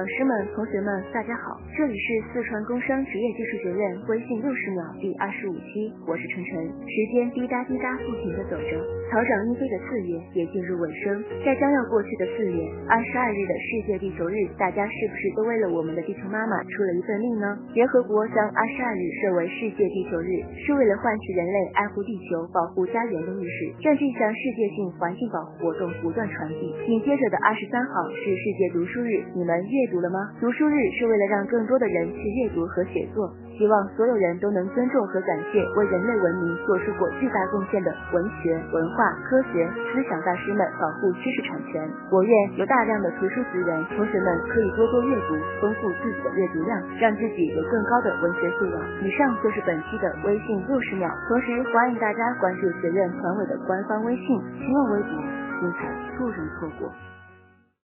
老师们、同学们，大家好，这里是四川工商职业技术学院微信六十秒第二十五期，我是晨晨。时间滴答滴答不停的走着。草长莺飞的四月也进入尾声，在将要过去的四月二十二日的世界地球日，大家是不是都为了我们的地球妈妈出了一份力呢？联合国将二十二日设为世界地球日，是为了唤起人类爱护地球、保护家园的意识，让这项世界性环境保护活动不断传递。紧接着的二十三号是世界读书日，你们阅读了吗？读书日是为了让更多的人去阅读和写作。希望所有人都能尊重和感谢为人类文明做出过巨大贡献的文学、文化、科学、思想大师们，保护知识产权。我愿有大量的图书资源，同学们可以多多阅读，丰富自己的阅读量，让自己有更高的文学素养。以上就是本期的微信六十秒，同时欢迎大家关注学院团委的官方微信、新浪微博，精彩不容错过。